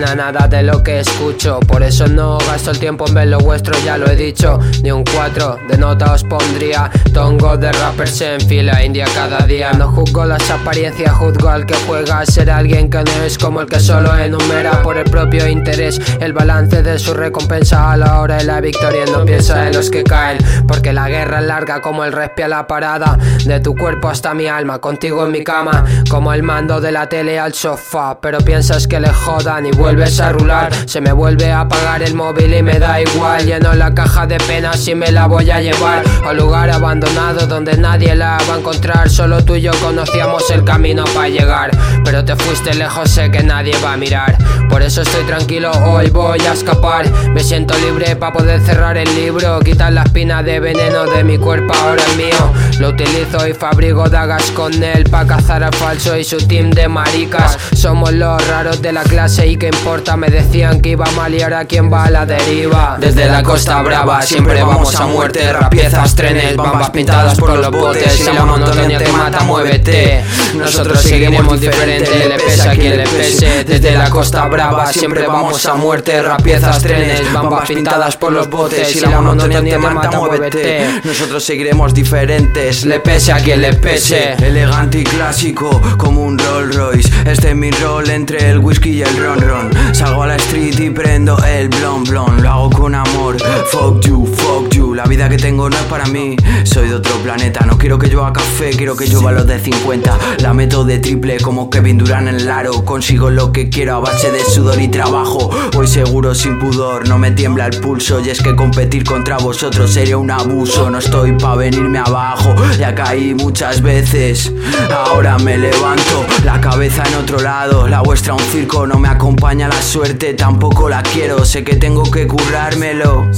pena nada de lo que escucho. Por eso no gasto el tiempo en ver lo vuestro, ya lo he dicho. Ni un 4 de nota os pondría. Tongo de rappers en fila india cada día. No juzgo las apariencias, juzgo al que juega a ser alguien que no es como el que solo enumera por el propio interés. El balance de su recompensa a la hora de la victoria. No piensa en los que caen, porque la guerra es larga como el respia la parada. De tu cuerpo hasta mi alma, contigo en mi cama. Como el mando de la tele al sofá. Pero piensas que le jodan y vuelves a rular. Se me vuelve a apagar el móvil y me da igual. Lleno la caja de penas y me la voy a llevar a un lugar abandonado donde nadie la va a encontrar. Solo tú y yo conocíamos el camino para llegar. Pero te fuiste lejos, sé que nadie va a mirar. Por eso estoy tranquilo, hoy voy a escapar. Me siento libre para poder cerrar el libro. Quitar la espina de veneno de mi cuerpo, ahora es mío. Lo utilizo y fabrico dagas con él para cazar al falso y su team de maricas. Somos los raros de la clase y qué Me decían que iba mal y ahora quién va a la deriva. Desde la costa brava siempre vamos a muerte. Rapiezas, trenes, bambas pintadas por los botes. Y la monotonía te mata, muévete. Nosotros seguiremos diferente, le pese a quien le pese. Desde la costa brava siempre vamos a muerte. Rapiezas, trenes, bambas pintadas por los botes. Y la monotonía te mata, muévete. Nosotros seguiremos diferentes, le pese a quien le pese. Elegante y clásico como un Rolls Royce Este es mi rol entre el whisky y el ron ron Salgo a la street y prendo el blon blon. Lo hago con amor, fuck you, fuck you. La vida que tengo no es para mí, soy de otro planeta. No quiero que llueva café, quiero que llueva los de 50 La meto de triple como Kevin Durant en el aro. Consigo lo que quiero a base de sudor y trabajo. Voy seguro sin pudor, no me tiembla el pulso. Y es que competir contra vosotros sería un abuso. No estoy pa' venirme abajo, ya caí muchas veces. Ahora me levanto, la cabeza en otro lado. La vuestra un circo, no me acompaña la suerte Tampoco la quiero, sé que tengo que currármelo.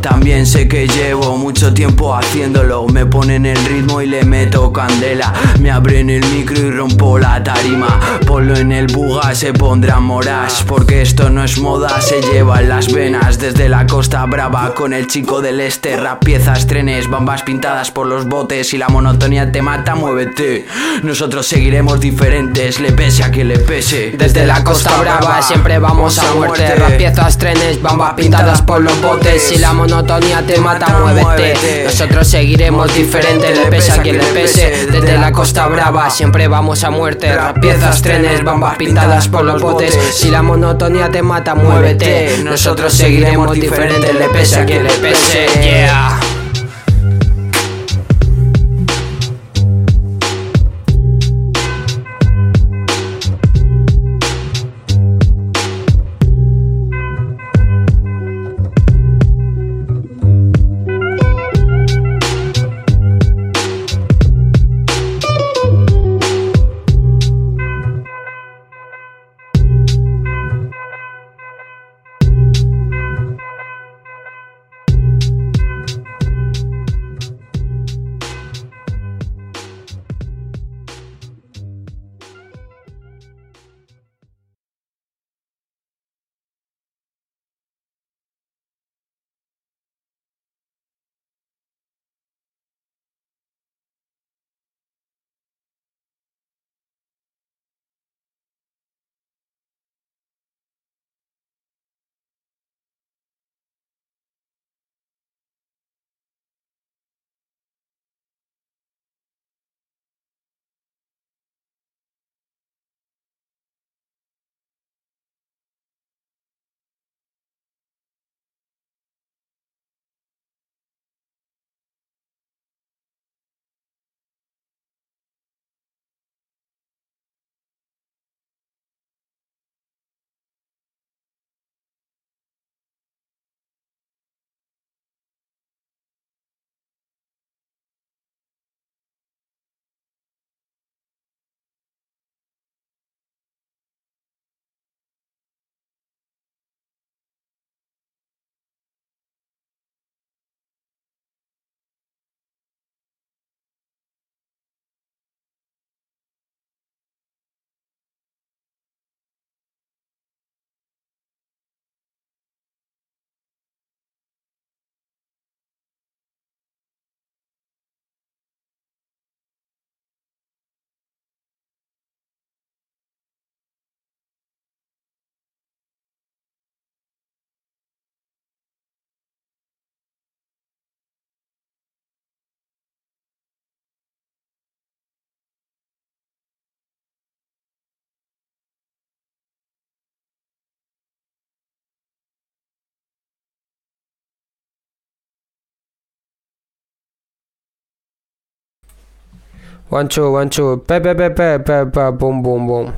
También sé que llevo mucho tiempo haciéndolo. Me ponen el ritmo y le meto candela. Me abren el micro y rompo la tarima. Ponlo en el buga, se pondrá moras Porque esto no es moda, se lleva en las venas. Desde la costa brava con el chico del este. Rap piezas, trenes, bambas pintadas por los botes. Y la monotonía te mata, muévete. Nosotros seguiremos diferentes, le pese a quien le pese. Desde la costa brava siempre vamos a muerte. Rapiezas, trenes, bambas pintadas por los botes. Si la monotonía te mata, muévete. Nosotros seguiremos diferentes, le pese a quien le pese. Desde la costa brava siempre vamos a muerte. Rapiezas, trenes, bambas pintadas por los botes. Si la monotonía te mata, muévete. Nosotros seguiremos diferentes, le pese a quien le pese. Yeah. One two one two，拜拜拜拜拜拜，boom boom boom。